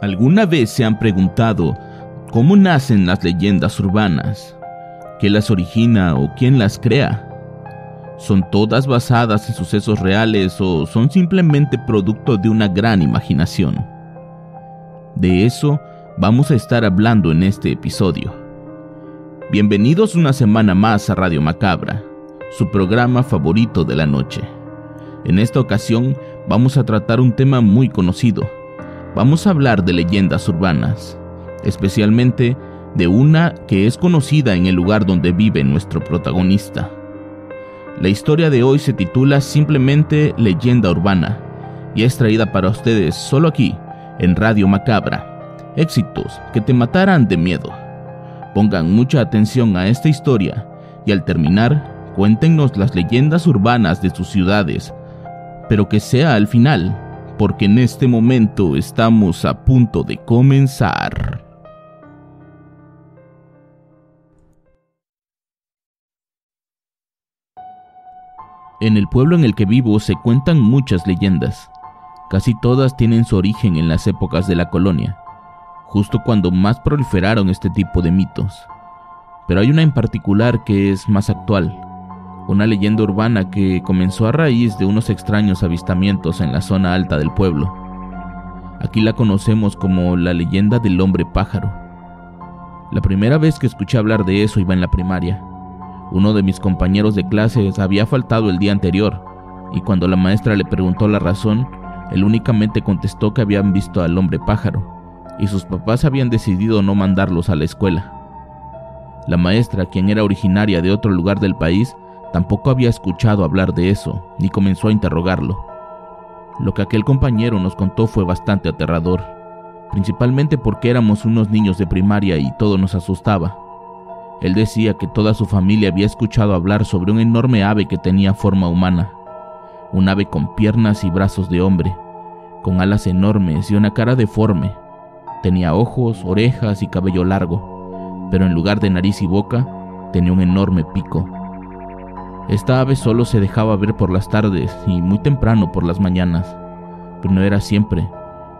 ¿Alguna vez se han preguntado cómo nacen las leyendas urbanas? ¿Qué las origina o quién las crea? ¿Son todas basadas en sucesos reales o son simplemente producto de una gran imaginación? De eso vamos a estar hablando en este episodio. Bienvenidos una semana más a Radio Macabra, su programa favorito de la noche. En esta ocasión vamos a tratar un tema muy conocido. Vamos a hablar de leyendas urbanas, especialmente de una que es conocida en el lugar donde vive nuestro protagonista. La historia de hoy se titula simplemente Leyenda Urbana y es traída para ustedes solo aquí, en Radio Macabra. Éxitos que te matarán de miedo. Pongan mucha atención a esta historia y al terminar, cuéntenos las leyendas urbanas de sus ciudades, pero que sea al final, porque en este momento estamos a punto de comenzar. En el pueblo en el que vivo se cuentan muchas leyendas. Casi todas tienen su origen en las épocas de la colonia, justo cuando más proliferaron este tipo de mitos. Pero hay una en particular que es más actual, una leyenda urbana que comenzó a raíz de unos extraños avistamientos en la zona alta del pueblo. Aquí la conocemos como la leyenda del hombre pájaro. La primera vez que escuché hablar de eso iba en la primaria. Uno de mis compañeros de clases había faltado el día anterior, y cuando la maestra le preguntó la razón, él únicamente contestó que habían visto al hombre pájaro, y sus papás habían decidido no mandarlos a la escuela. La maestra, quien era originaria de otro lugar del país, tampoco había escuchado hablar de eso, ni comenzó a interrogarlo. Lo que aquel compañero nos contó fue bastante aterrador, principalmente porque éramos unos niños de primaria y todo nos asustaba. Él decía que toda su familia había escuchado hablar sobre un enorme ave que tenía forma humana, un ave con piernas y brazos de hombre, con alas enormes y una cara deforme. Tenía ojos, orejas y cabello largo, pero en lugar de nariz y boca, tenía un enorme pico. Esta ave solo se dejaba ver por las tardes y muy temprano por las mañanas, pero no era siempre,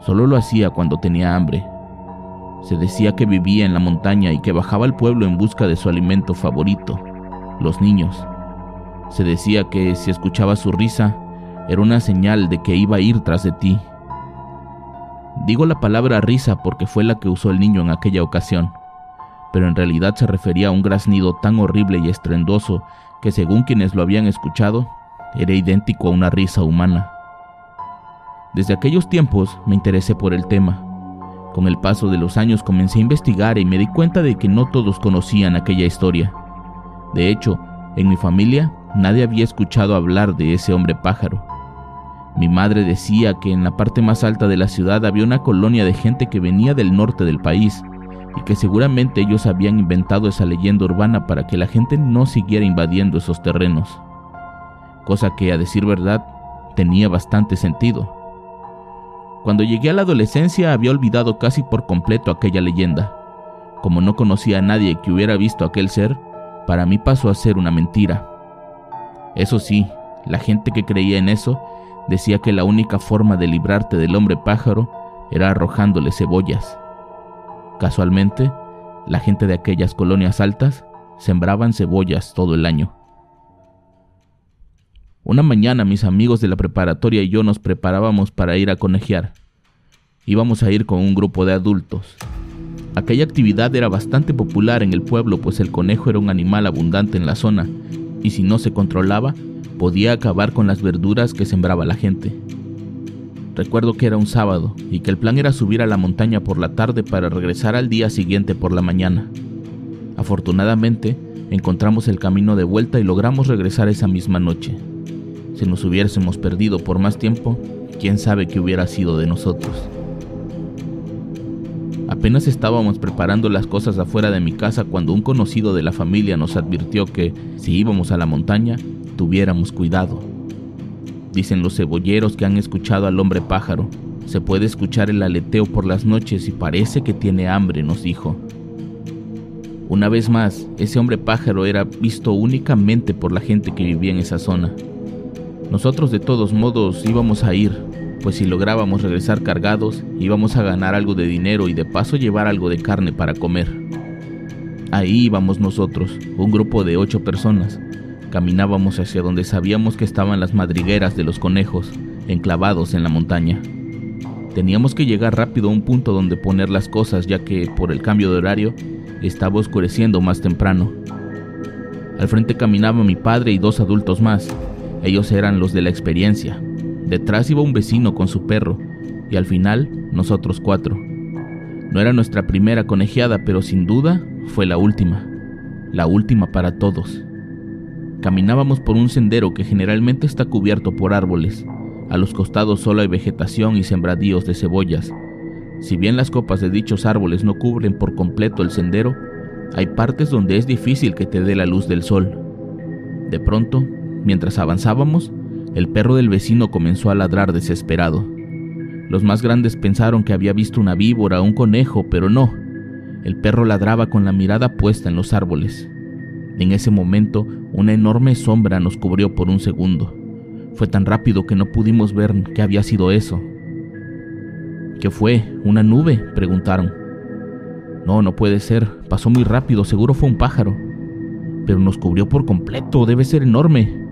solo lo hacía cuando tenía hambre. Se decía que vivía en la montaña y que bajaba al pueblo en busca de su alimento favorito, los niños. Se decía que si escuchaba su risa, era una señal de que iba a ir tras de ti. Digo la palabra risa porque fue la que usó el niño en aquella ocasión, pero en realidad se refería a un graznido tan horrible y estruendoso que según quienes lo habían escuchado, era idéntico a una risa humana. Desde aquellos tiempos me interesé por el tema con el paso de los años comencé a investigar y me di cuenta de que no todos conocían aquella historia. De hecho, en mi familia nadie había escuchado hablar de ese hombre pájaro. Mi madre decía que en la parte más alta de la ciudad había una colonia de gente que venía del norte del país y que seguramente ellos habían inventado esa leyenda urbana para que la gente no siguiera invadiendo esos terrenos. Cosa que, a decir verdad, tenía bastante sentido. Cuando llegué a la adolescencia había olvidado casi por completo aquella leyenda. Como no conocía a nadie que hubiera visto aquel ser, para mí pasó a ser una mentira. Eso sí, la gente que creía en eso decía que la única forma de librarte del hombre pájaro era arrojándole cebollas. Casualmente, la gente de aquellas colonias altas sembraban cebollas todo el año. Una mañana mis amigos de la preparatoria y yo nos preparábamos para ir a conejear. Íbamos a ir con un grupo de adultos. Aquella actividad era bastante popular en el pueblo pues el conejo era un animal abundante en la zona y si no se controlaba podía acabar con las verduras que sembraba la gente. Recuerdo que era un sábado y que el plan era subir a la montaña por la tarde para regresar al día siguiente por la mañana. Afortunadamente, Encontramos el camino de vuelta y logramos regresar esa misma noche. Si nos hubiésemos perdido por más tiempo, quién sabe qué hubiera sido de nosotros. Apenas estábamos preparando las cosas afuera de mi casa cuando un conocido de la familia nos advirtió que, si íbamos a la montaña, tuviéramos cuidado. Dicen los cebolleros que han escuchado al hombre pájaro. Se puede escuchar el aleteo por las noches y parece que tiene hambre, nos dijo. Una vez más, ese hombre pájaro era visto únicamente por la gente que vivía en esa zona. Nosotros de todos modos íbamos a ir, pues si lográbamos regresar cargados, íbamos a ganar algo de dinero y de paso llevar algo de carne para comer. Ahí íbamos nosotros, un grupo de ocho personas. Caminábamos hacia donde sabíamos que estaban las madrigueras de los conejos, enclavados en la montaña. Teníamos que llegar rápido a un punto donde poner las cosas ya que, por el cambio de horario, estaba oscureciendo más temprano. Al frente caminaba mi padre y dos adultos más. Ellos eran los de la experiencia. Detrás iba un vecino con su perro y al final nosotros cuatro. No era nuestra primera conejeada, pero sin duda fue la última. La última para todos. Caminábamos por un sendero que generalmente está cubierto por árboles. A los costados solo hay vegetación y sembradíos de cebollas, si bien las copas de dichos árboles no cubren por completo el sendero, hay partes donde es difícil que te dé la luz del sol. De pronto, mientras avanzábamos, el perro del vecino comenzó a ladrar desesperado. Los más grandes pensaron que había visto una víbora o un conejo, pero no. El perro ladraba con la mirada puesta en los árboles. En ese momento, una enorme sombra nos cubrió por un segundo. Fue tan rápido que no pudimos ver qué había sido eso. ¿Qué fue? ¿Una nube? preguntaron. No, no puede ser. Pasó muy rápido, seguro fue un pájaro. Pero nos cubrió por completo, debe ser enorme.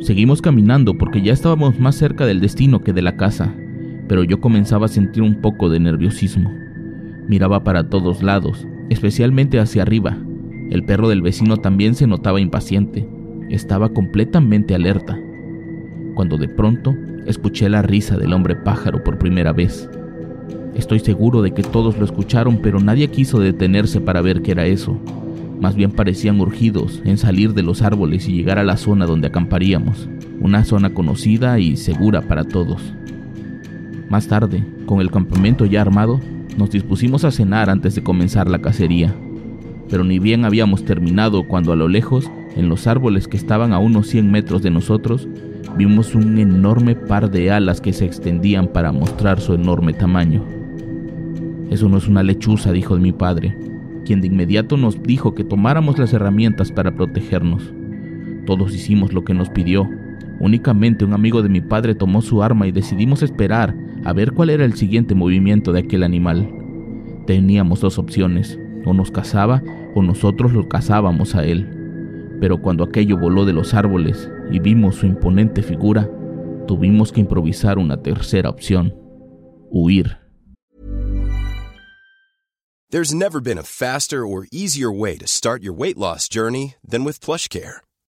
Seguimos caminando porque ya estábamos más cerca del destino que de la casa, pero yo comenzaba a sentir un poco de nerviosismo. Miraba para todos lados, especialmente hacia arriba. El perro del vecino también se notaba impaciente. Estaba completamente alerta. Cuando de pronto escuché la risa del hombre pájaro por primera vez. Estoy seguro de que todos lo escucharon, pero nadie quiso detenerse para ver qué era eso. Más bien parecían urgidos en salir de los árboles y llegar a la zona donde acamparíamos, una zona conocida y segura para todos. Más tarde, con el campamento ya armado, nos dispusimos a cenar antes de comenzar la cacería. Pero ni bien habíamos terminado cuando a lo lejos, en los árboles que estaban a unos 100 metros de nosotros, vimos un enorme par de alas que se extendían para mostrar su enorme tamaño. Eso no es una lechuza, dijo mi padre, quien de inmediato nos dijo que tomáramos las herramientas para protegernos. Todos hicimos lo que nos pidió. Únicamente un amigo de mi padre tomó su arma y decidimos esperar a ver cuál era el siguiente movimiento de aquel animal. Teníamos dos opciones, o nos cazaba o nosotros lo cazábamos a él. Pero cuando aquello voló de los árboles y vimos su imponente figura, tuvimos que improvisar una tercera opción, huir. There's never been a faster or easier way to start your weight loss journey than with PlushCare.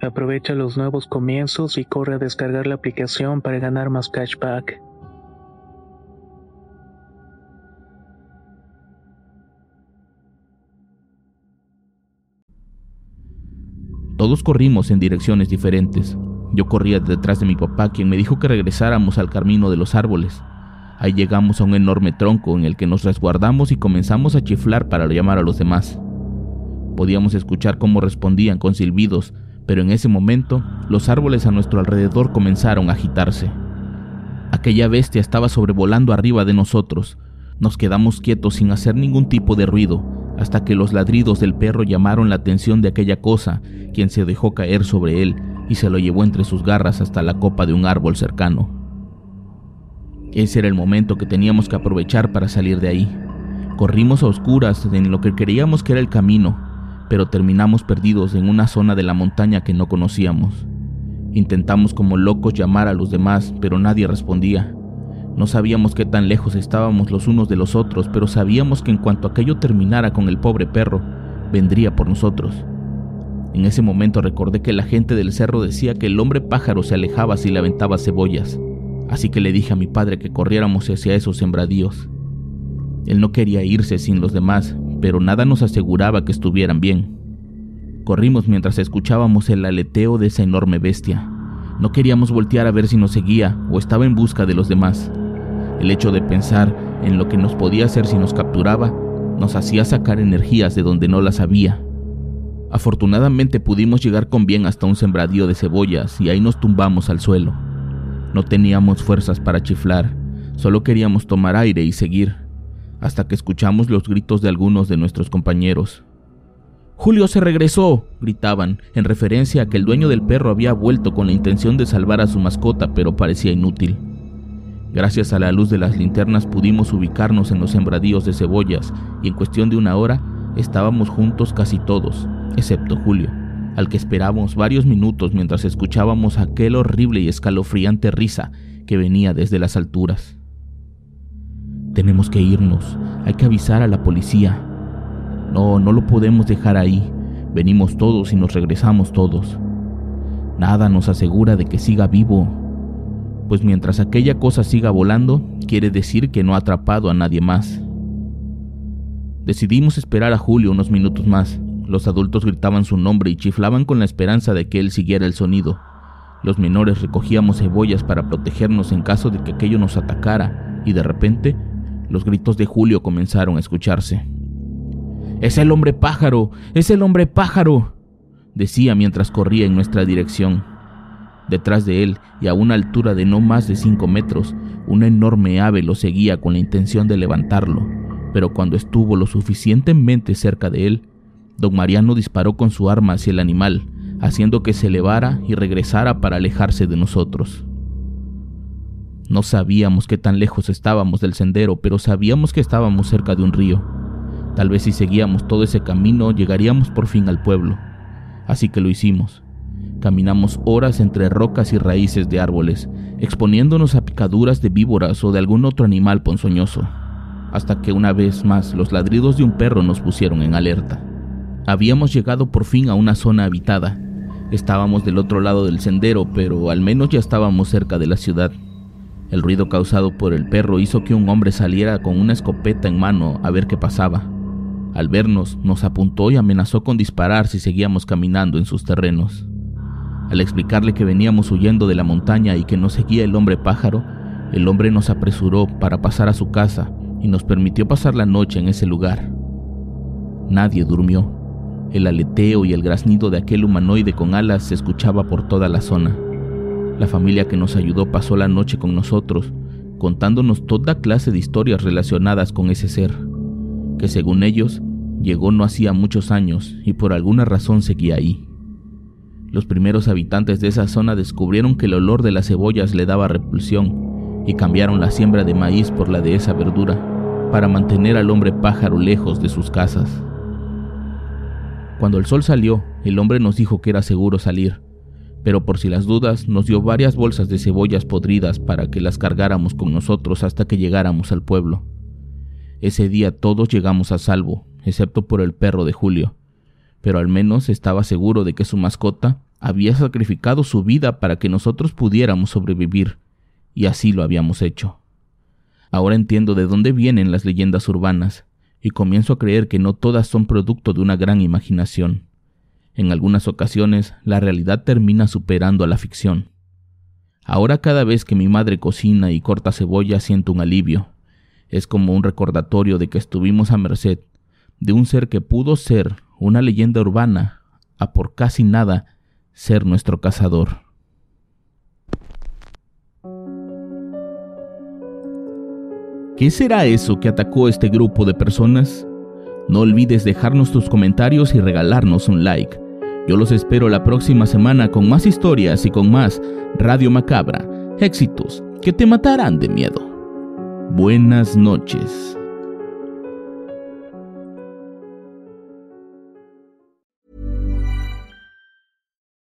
Aprovecha los nuevos comienzos y corre a descargar la aplicación para ganar más cashback. Todos corrimos en direcciones diferentes. Yo corría detrás de mi papá, quien me dijo que regresáramos al camino de los árboles. Ahí llegamos a un enorme tronco en el que nos resguardamos y comenzamos a chiflar para llamar a los demás. Podíamos escuchar cómo respondían con silbidos, pero en ese momento los árboles a nuestro alrededor comenzaron a agitarse. Aquella bestia estaba sobrevolando arriba de nosotros. Nos quedamos quietos sin hacer ningún tipo de ruido, hasta que los ladridos del perro llamaron la atención de aquella cosa, quien se dejó caer sobre él y se lo llevó entre sus garras hasta la copa de un árbol cercano. Ese era el momento que teníamos que aprovechar para salir de ahí. Corrimos a oscuras en lo que creíamos que era el camino, pero terminamos perdidos en una zona de la montaña que no conocíamos. Intentamos como locos llamar a los demás, pero nadie respondía. No sabíamos qué tan lejos estábamos los unos de los otros, pero sabíamos que en cuanto aquello terminara con el pobre perro, vendría por nosotros. En ese momento recordé que la gente del cerro decía que el hombre pájaro se alejaba si le aventaba cebollas, así que le dije a mi padre que corriéramos hacia esos sembradíos. Él no quería irse sin los demás, pero nada nos aseguraba que estuvieran bien. Corrimos mientras escuchábamos el aleteo de esa enorme bestia. No queríamos voltear a ver si nos seguía o estaba en busca de los demás. El hecho de pensar en lo que nos podía hacer si nos capturaba nos hacía sacar energías de donde no las había. Afortunadamente pudimos llegar con bien hasta un sembradío de cebollas y ahí nos tumbamos al suelo. No teníamos fuerzas para chiflar, solo queríamos tomar aire y seguir hasta que escuchamos los gritos de algunos de nuestros compañeros. Julio se regresó, gritaban, en referencia a que el dueño del perro había vuelto con la intención de salvar a su mascota, pero parecía inútil. Gracias a la luz de las linternas pudimos ubicarnos en los sembradíos de cebollas y en cuestión de una hora estábamos juntos casi todos, excepto Julio, al que esperábamos varios minutos mientras escuchábamos aquel horrible y escalofriante risa que venía desde las alturas. Tenemos que irnos. Hay que avisar a la policía. No, no lo podemos dejar ahí. Venimos todos y nos regresamos todos. Nada nos asegura de que siga vivo. Pues mientras aquella cosa siga volando, quiere decir que no ha atrapado a nadie más. Decidimos esperar a Julio unos minutos más. Los adultos gritaban su nombre y chiflaban con la esperanza de que él siguiera el sonido. Los menores recogíamos cebollas para protegernos en caso de que aquello nos atacara, y de repente los gritos de Julio comenzaron a escucharse. Es el hombre pájaro, es el hombre pájaro, decía mientras corría en nuestra dirección. Detrás de él, y a una altura de no más de cinco metros, una enorme ave lo seguía con la intención de levantarlo, pero cuando estuvo lo suficientemente cerca de él, don Mariano disparó con su arma hacia el animal, haciendo que se elevara y regresara para alejarse de nosotros. No sabíamos qué tan lejos estábamos del sendero, pero sabíamos que estábamos cerca de un río. Tal vez si seguíamos todo ese camino llegaríamos por fin al pueblo. Así que lo hicimos. Caminamos horas entre rocas y raíces de árboles, exponiéndonos a picaduras de víboras o de algún otro animal ponzoñoso, hasta que una vez más los ladridos de un perro nos pusieron en alerta. Habíamos llegado por fin a una zona habitada. Estábamos del otro lado del sendero, pero al menos ya estábamos cerca de la ciudad. El ruido causado por el perro hizo que un hombre saliera con una escopeta en mano a ver qué pasaba. Al vernos, nos apuntó y amenazó con disparar si seguíamos caminando en sus terrenos. Al explicarle que veníamos huyendo de la montaña y que nos seguía el hombre pájaro, el hombre nos apresuró para pasar a su casa y nos permitió pasar la noche en ese lugar. Nadie durmió. El aleteo y el graznido de aquel humanoide con alas se escuchaba por toda la zona. La familia que nos ayudó pasó la noche con nosotros, contándonos toda clase de historias relacionadas con ese ser, que según ellos llegó no hacía muchos años y por alguna razón seguía ahí. Los primeros habitantes de esa zona descubrieron que el olor de las cebollas le daba repulsión y cambiaron la siembra de maíz por la de esa verdura para mantener al hombre pájaro lejos de sus casas. Cuando el sol salió, el hombre nos dijo que era seguro salir, pero por si las dudas nos dio varias bolsas de cebollas podridas para que las cargáramos con nosotros hasta que llegáramos al pueblo. Ese día todos llegamos a salvo, excepto por el perro de Julio, pero al menos estaba seguro de que su mascota había sacrificado su vida para que nosotros pudiéramos sobrevivir, y así lo habíamos hecho. Ahora entiendo de dónde vienen las leyendas urbanas, y comienzo a creer que no todas son producto de una gran imaginación. En algunas ocasiones la realidad termina superando a la ficción. Ahora cada vez que mi madre cocina y corta cebolla siento un alivio. Es como un recordatorio de que estuvimos a merced de un ser que pudo ser una leyenda urbana, a por casi nada ser nuestro cazador. ¿Qué será eso que atacó este grupo de personas? No olvides dejarnos tus comentarios y regalarnos un like. Yo los espero la próxima semana con más historias y con más Radio Macabra, éxitos que te matarán de miedo. Buenas noches.